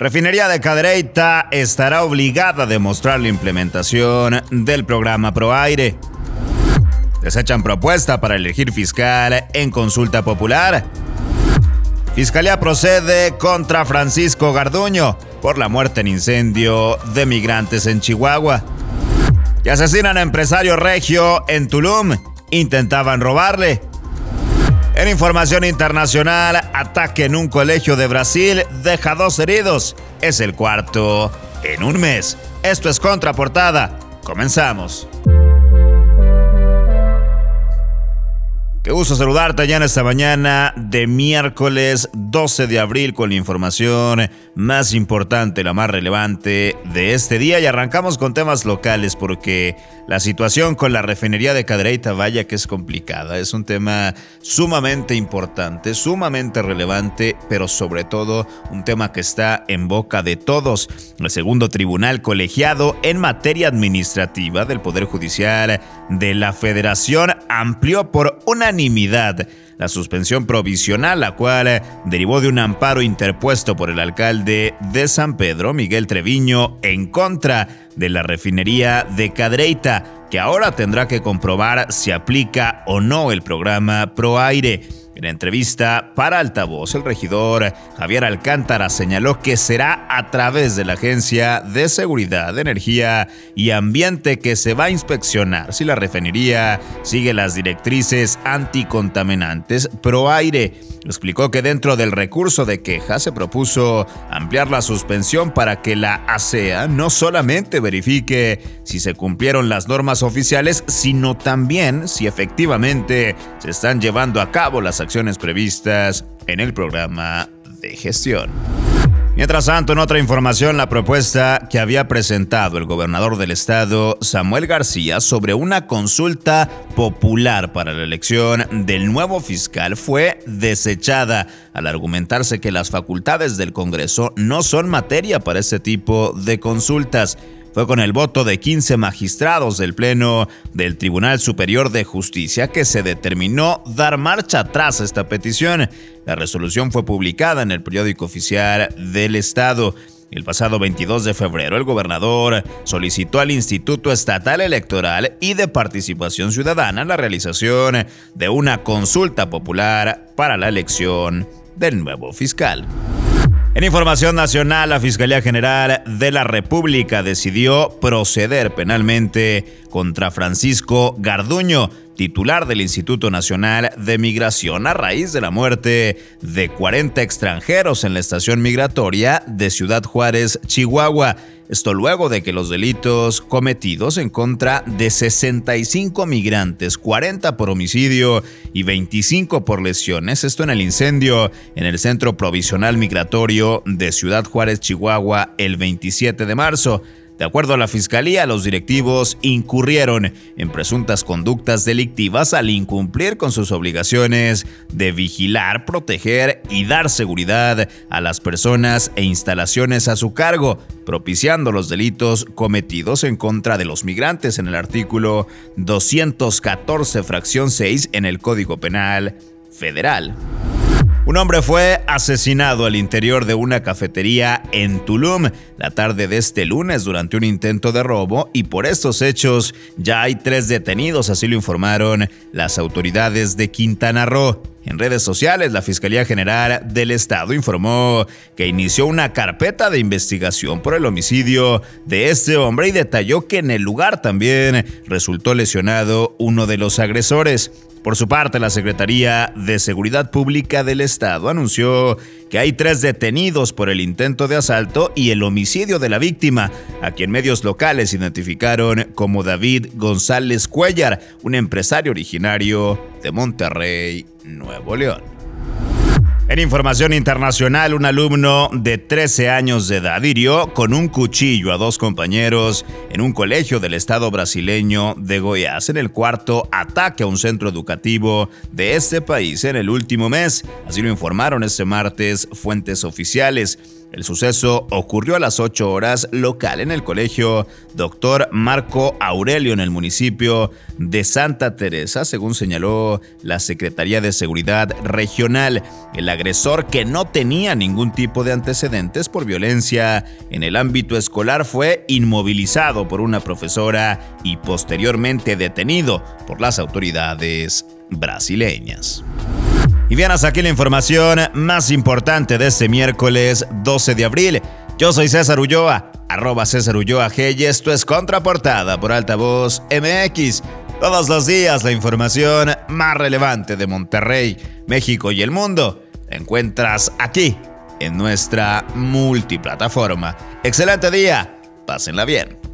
Refinería de Cadereyta estará obligada a demostrar la implementación del programa ProAire. Desechan propuesta para elegir fiscal en consulta popular. Fiscalía procede contra Francisco Garduño por la muerte en incendio de migrantes en Chihuahua. Y asesinan a empresario regio en Tulum. Intentaban robarle. En información internacional, ataque en un colegio de Brasil deja dos heridos. Es el cuarto en un mes. Esto es Contraportada. Comenzamos. Qué gusto saludarte ya en esta mañana de miércoles 12 de abril con la información más importante, la más relevante de este día y arrancamos con temas locales porque la situación con la refinería de Cadereyta vaya que es complicada, es un tema sumamente importante, sumamente relevante, pero sobre todo un tema que está en boca de todos. El segundo tribunal colegiado en materia administrativa del Poder Judicial de la Federación amplió por unanimidad la suspensión provisional, la cual derivó de un amparo interpuesto por el alcalde de San Pedro, Miguel Treviño, en contra de la refinería de Cadreita, que ahora tendrá que comprobar si aplica o no el programa ProAire. En entrevista para Altavoz, el regidor Javier Alcántara señaló que será a través de la Agencia de Seguridad, Energía y Ambiente que se va a inspeccionar si la refinería sigue las directrices anticontaminantes ProAire. Explicó que dentro del recurso de queja se propuso ampliar la suspensión para que la ASEA no solamente verifique si se cumplieron las normas oficiales, sino también si efectivamente se están llevando a cabo las acciones previstas en el programa de gestión. Mientras tanto, en otra información, la propuesta que había presentado el gobernador del estado, Samuel García, sobre una consulta popular para la elección del nuevo fiscal fue desechada al argumentarse que las facultades del Congreso no son materia para este tipo de consultas fue con el voto de 15 magistrados del Pleno del Tribunal Superior de Justicia que se determinó dar marcha atrás a esta petición. La resolución fue publicada en el periódico oficial del Estado. El pasado 22 de febrero, el gobernador solicitó al Instituto Estatal Electoral y de Participación Ciudadana la realización de una consulta popular para la elección del nuevo fiscal. En información nacional, la Fiscalía General de la República decidió proceder penalmente contra Francisco Garduño, titular del Instituto Nacional de Migración, a raíz de la muerte de 40 extranjeros en la estación migratoria de Ciudad Juárez, Chihuahua. Esto luego de que los delitos cometidos en contra de 65 migrantes, 40 por homicidio y 25 por lesiones, esto en el incendio en el Centro Provisional Migratorio de Ciudad Juárez, Chihuahua, el 27 de marzo. De acuerdo a la Fiscalía, los directivos incurrieron en presuntas conductas delictivas al incumplir con sus obligaciones de vigilar, proteger y dar seguridad a las personas e instalaciones a su cargo, propiciando los delitos cometidos en contra de los migrantes en el artículo 214, fracción 6 en el Código Penal Federal. Un hombre fue asesinado al interior de una cafetería en Tulum la tarde de este lunes durante un intento de robo y por estos hechos ya hay tres detenidos, así lo informaron las autoridades de Quintana Roo. En redes sociales, la Fiscalía General del Estado informó que inició una carpeta de investigación por el homicidio de este hombre y detalló que en el lugar también resultó lesionado uno de los agresores. Por su parte, la Secretaría de Seguridad Pública del Estado anunció que hay tres detenidos por el intento de asalto y el homicidio de la víctima, a quien medios locales identificaron como David González Cuellar, un empresario originario de Monterrey, Nuevo León. En información internacional, un alumno de 13 años de edad hirió con un cuchillo a dos compañeros en un colegio del estado brasileño de Goiás en el cuarto ataque a un centro educativo de este país en el último mes. Así lo informaron este martes fuentes oficiales. El suceso ocurrió a las 8 horas local en el colegio Dr. Marco Aurelio en el municipio de Santa Teresa, según señaló la Secretaría de Seguridad Regional. El agresor, que no tenía ningún tipo de antecedentes por violencia en el ámbito escolar, fue inmovilizado por una profesora y posteriormente detenido por las autoridades brasileñas. Y bien, hasta aquí la información más importante de este miércoles 12 de abril. Yo soy César Ulloa, arroba César Ulloa G y esto es Contraportada por Altavoz MX. Todos los días la información más relevante de Monterrey, México y el mundo la encuentras aquí en nuestra multiplataforma. Excelente día, pásenla bien.